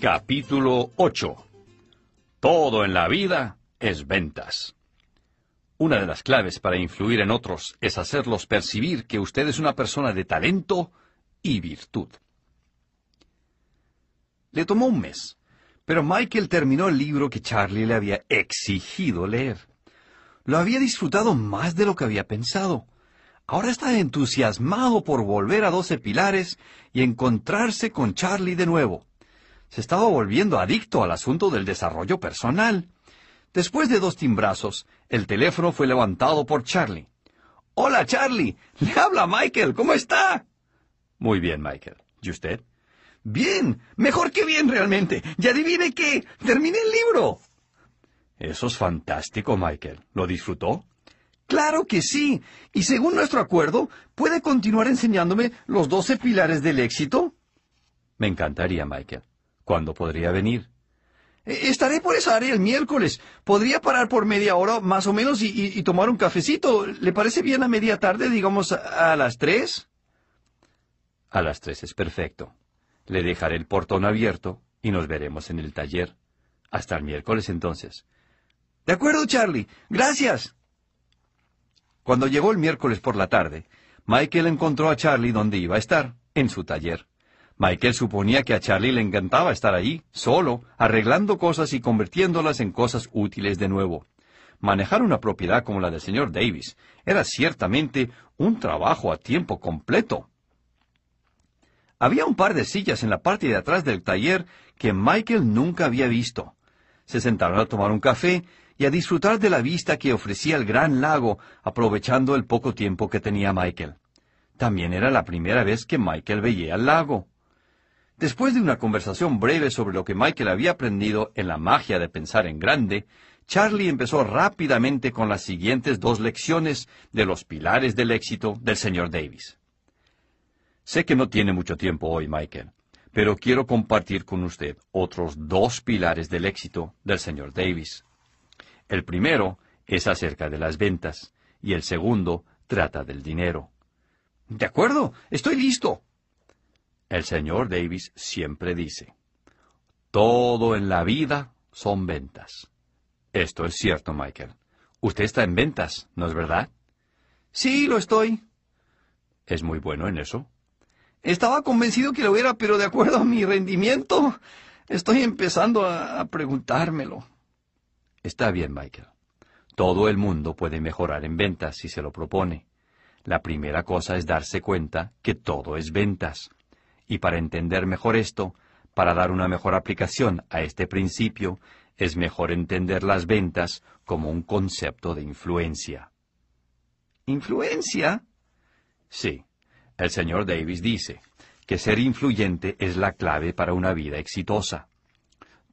Capítulo 8 Todo en la vida es ventas. Una de las claves para influir en otros es hacerlos percibir que usted es una persona de talento y virtud. Le tomó un mes, pero Michael terminó el libro que Charlie le había exigido leer. Lo había disfrutado más de lo que había pensado. Ahora está entusiasmado por volver a Doce Pilares y encontrarse con Charlie de nuevo. Se estaba volviendo adicto al asunto del desarrollo personal. Después de dos timbrazos, el teléfono fue levantado por Charlie. Hola, Charlie. Le habla Michael. ¿Cómo está? Muy bien, Michael. ¿Y usted? Bien, mejor que bien realmente. Y adivine qué, terminé el libro. Eso es fantástico, Michael. ¿Lo disfrutó? Claro que sí. Y según nuestro acuerdo, ¿puede continuar enseñándome los doce pilares del éxito? Me encantaría, Michael. ¿Cuándo podría venir? E, estaré por esa área el miércoles. Podría parar por media hora más o menos y, tomar un cafecito. ¿Le parece bien a media tarde, digamos, a las tres? A las tres es perfecto. Le dejaré el portón abierto y nos veremos en el taller. Hasta el miércoles entonces. De acuerdo, Charlie. Gracias. Cuando llegó el miércoles por la tarde, Michael encontró a Charlie donde iba a estar, en su taller. Michael suponía que a Charlie le encantaba estar allí, solo, arreglando cosas y convirtiéndolas en cosas útiles de nuevo. Manejar una propiedad como la del señor Davis era ciertamente un trabajo a tiempo completo. Había un par de sillas en la parte de atrás del taller que Michael nunca había visto. Se sentaron a tomar un café y a disfrutar de la vista que ofrecía el gran lago, aprovechando el poco tiempo que tenía Michael. También era la primera vez que Michael veía el lago. Después de una conversación breve sobre lo que Michael había aprendido en la magia de pensar en grande, Charlie empezó rápidamente con las siguientes dos lecciones de los pilares del éxito del señor Davis. Sé que no tiene mucho tiempo hoy, Michael, pero quiero compartir con usted otros dos pilares del éxito del señor Davis. El primero es acerca de las ventas y el segundo trata del dinero. De acuerdo, estoy listo. El señor Davis siempre dice, todo en la vida son ventas. Esto es cierto, Michael. Usted está en ventas, ¿no es verdad? Sí, lo estoy. ¿Es muy bueno en eso? Estaba convencido que lo era, pero de acuerdo a mi rendimiento, estoy empezando a, preguntármelo. Está bien, Michael. Todo el mundo puede mejorar en ventas si se lo propone. La primera cosa es darse cuenta que todo es ventas. Y para entender mejor esto, para dar una mejor aplicación a este principio, es mejor entender las ventas como un concepto de influencia. ¿Influencia? Sí. El señor Davis dice que ser influyente es la clave para una vida exitosa.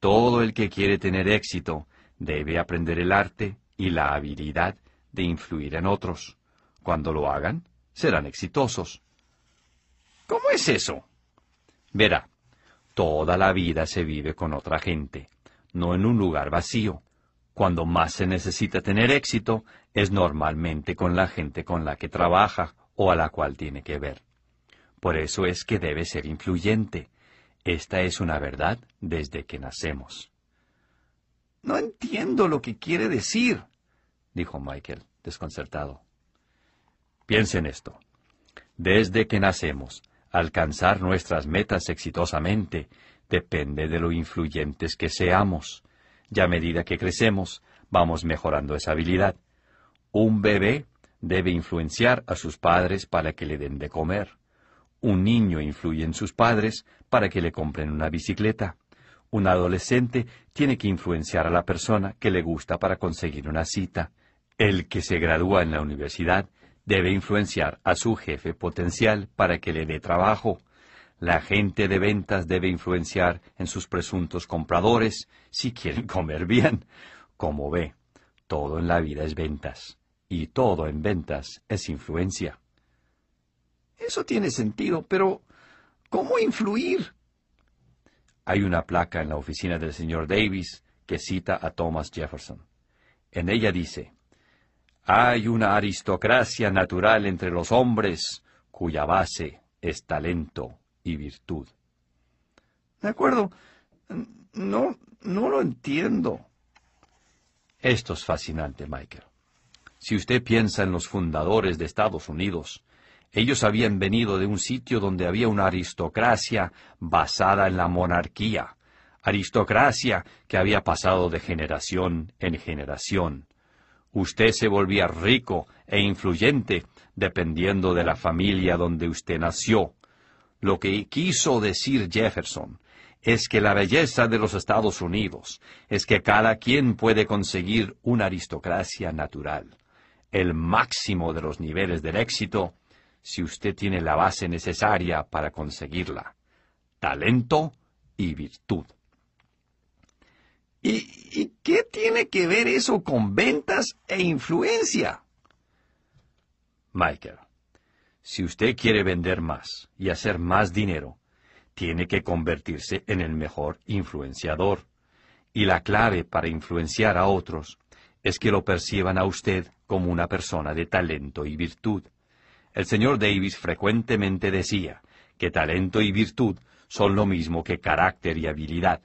Todo el que quiere tener éxito debe aprender el arte y la habilidad de influir en otros. Cuando lo hagan, serán exitosos. ¿Cómo es eso? Verá, toda la vida se vive con otra gente, no en un lugar vacío. Cuando más se necesita tener éxito es normalmente con la gente con la que trabaja o a la cual tiene que ver. Por eso es que debe ser influyente. Esta es una verdad desde que nacemos. No entiendo lo que quiere decir, dijo Michael, desconcertado. Piense en esto. Desde que nacemos, alcanzar nuestras metas exitosamente depende de lo influyentes que seamos. Ya a medida que crecemos, vamos mejorando esa habilidad. Un bebé debe influenciar a sus padres para que le den de comer. Un niño influye en sus padres para que le compren una bicicleta. Un adolescente tiene que influenciar a la persona que le gusta para conseguir una cita. El que se gradúa en la universidad debe influenciar a su jefe potencial para que le dé trabajo. La gente de ventas debe influenciar en sus presuntos compradores si quieren comer bien. Como ve, todo en la vida es ventas y todo en ventas es influencia. Eso tiene sentido, pero ¿cómo influir? Hay una placa en la oficina del señor Davis que cita a Thomas Jefferson. En ella dice, Hay una aristocracia natural entre los hombres cuya base es talento y virtud. De acuerdo. No, no lo entiendo. Esto es fascinante, Michael. Si usted piensa en los fundadores de Estados Unidos, ellos habían venido de un sitio donde había una aristocracia basada en la monarquía, aristocracia que había pasado de generación en generación. Usted se volvía rico e influyente dependiendo de la familia donde usted nació. Lo que quiso decir Jefferson es que la belleza de los Estados Unidos es que cada quien puede conseguir una aristocracia natural el máximo de los niveles del éxito si usted tiene la base necesaria para conseguirla, talento y virtud. ¿Y, qué tiene que ver eso con ventas e influencia? Michael, si usted quiere vender más y hacer más dinero, tiene que convertirse en el mejor influenciador. Y la clave para influenciar a otros es que lo perciban a usted como una persona de talento y virtud. El señor Davis frecuentemente decía que talento y virtud son lo mismo que carácter y habilidad.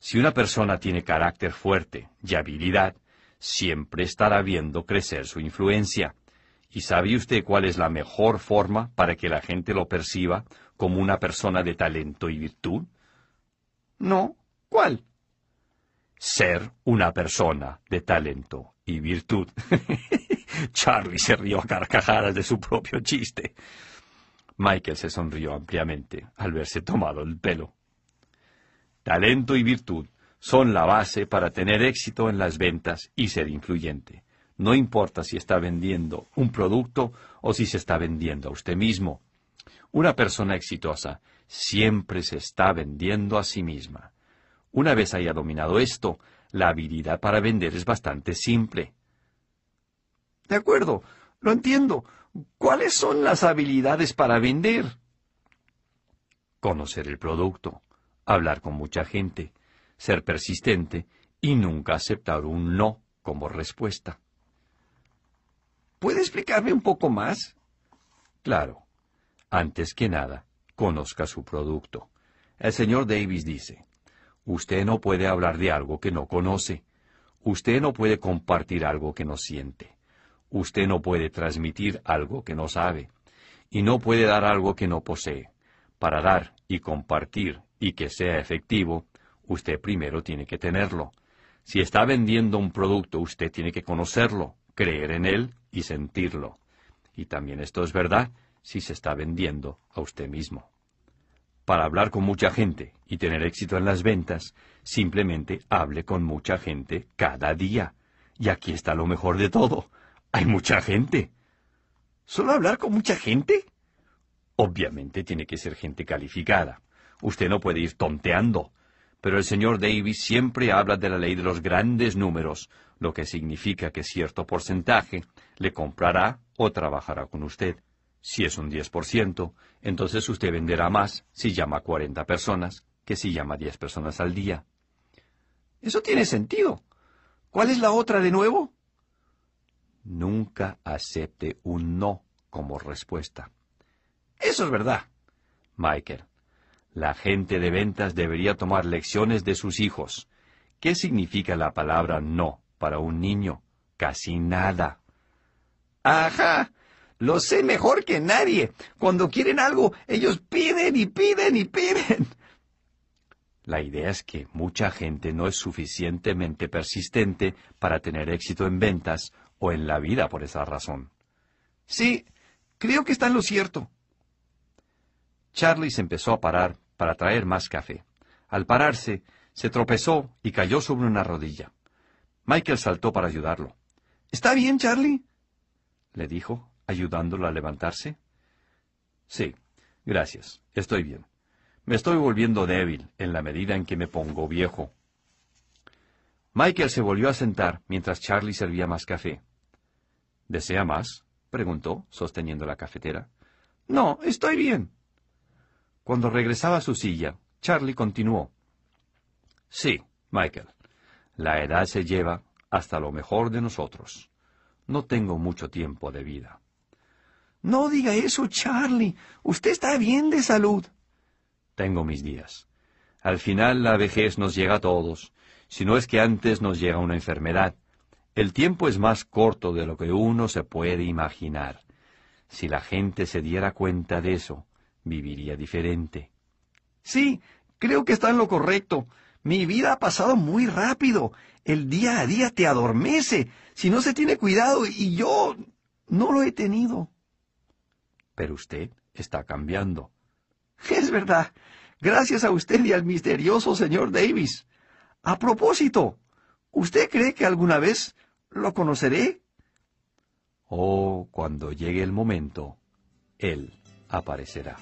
Si una persona tiene carácter fuerte y habilidad, siempre estará viendo crecer su influencia. ¿Y sabe usted cuál es la mejor forma para que la gente lo perciba como una persona de talento y virtud? No. ¿Cuál? ser una persona de talento y virtud. Charlie se rió a carcajadas de su propio chiste. Michael se sonrió ampliamente al verse tomado el pelo. Talento y virtud son la base para tener éxito en las ventas y ser influyente. No importa si está vendiendo un producto o si se está vendiendo a usted mismo. Una persona exitosa siempre se está vendiendo a sí misma. Una vez haya dominado esto, la habilidad para vender es bastante simple. De acuerdo, lo entiendo. ¿Cuáles son las habilidades para vender? Conocer el producto, hablar con mucha gente, ser persistente y nunca aceptar un no como respuesta. ¿Puede explicarme un poco más? Claro. Antes que nada, conozca su producto. El señor Davis dice, Usted no puede hablar de algo que no conoce. Usted no puede compartir algo que no siente. Usted no puede transmitir algo que no sabe. Y no puede dar algo que no posee. Para dar y compartir y que sea efectivo, usted primero tiene que tenerlo. Si está vendiendo un producto, usted tiene que conocerlo, creer en él y sentirlo. Y también esto es verdad si se está vendiendo a usted mismo para hablar con mucha gente y tener éxito en las ventas, simplemente hable con mucha gente cada día. Y aquí está lo mejor de todo. Hay mucha gente. ¿Solo hablar con mucha gente? Obviamente tiene que ser gente calificada. Usted no puede ir tonteando. Pero el señor Davis siempre habla de la ley de los grandes números, lo que significa que cierto porcentaje le comprará o trabajará con usted. Si es un 10%, entonces usted venderá más si llama a 40 personas que si llama a 10 personas al día. Eso tiene sentido. ¿Cuál es la otra de nuevo? Nunca acepte un no como respuesta. Eso es verdad. Michael, la gente de ventas debería tomar lecciones de sus hijos. ¿Qué significa la palabra no para un niño? Casi nada. Ajá. Lo sé mejor que nadie. Cuando quieren algo, ellos piden y piden y piden. La idea es que mucha gente no es suficientemente persistente para tener éxito en ventas o en la vida por esa razón. Sí, creo que está en lo cierto. Charlie se empezó a parar para traer más café. Al pararse, se tropezó y cayó sobre una rodilla. Michael saltó para ayudarlo. ¿Está bien, Charlie? le dijo, ayudándolo a levantarse? Sí, gracias, estoy bien. Me estoy volviendo débil en la medida en que me pongo viejo. Michael se volvió a sentar mientras Charlie servía más café. ¿Desea más? preguntó, sosteniendo la cafetera. No, estoy bien. Cuando regresaba a su silla, Charlie continuó. Sí, Michael, la edad se lleva hasta lo mejor de nosotros. No tengo mucho tiempo de vida. No diga eso, Charlie. Usted está bien de salud. Tengo mis días. Al final la vejez nos llega a todos, si no es que antes nos llega una enfermedad. El tiempo es más corto de lo que uno se puede imaginar. Si la gente se diera cuenta de eso, viviría diferente. Sí, creo que está en lo correcto. Mi vida ha pasado muy rápido. El día a día te adormece si no se tiene cuidado y yo no lo he tenido. Pero usted está cambiando. Es verdad. Gracias a usted y al misterioso señor Davis. A propósito, ¿usted cree que alguna vez lo conoceré? Oh, cuando llegue el momento, él aparecerá.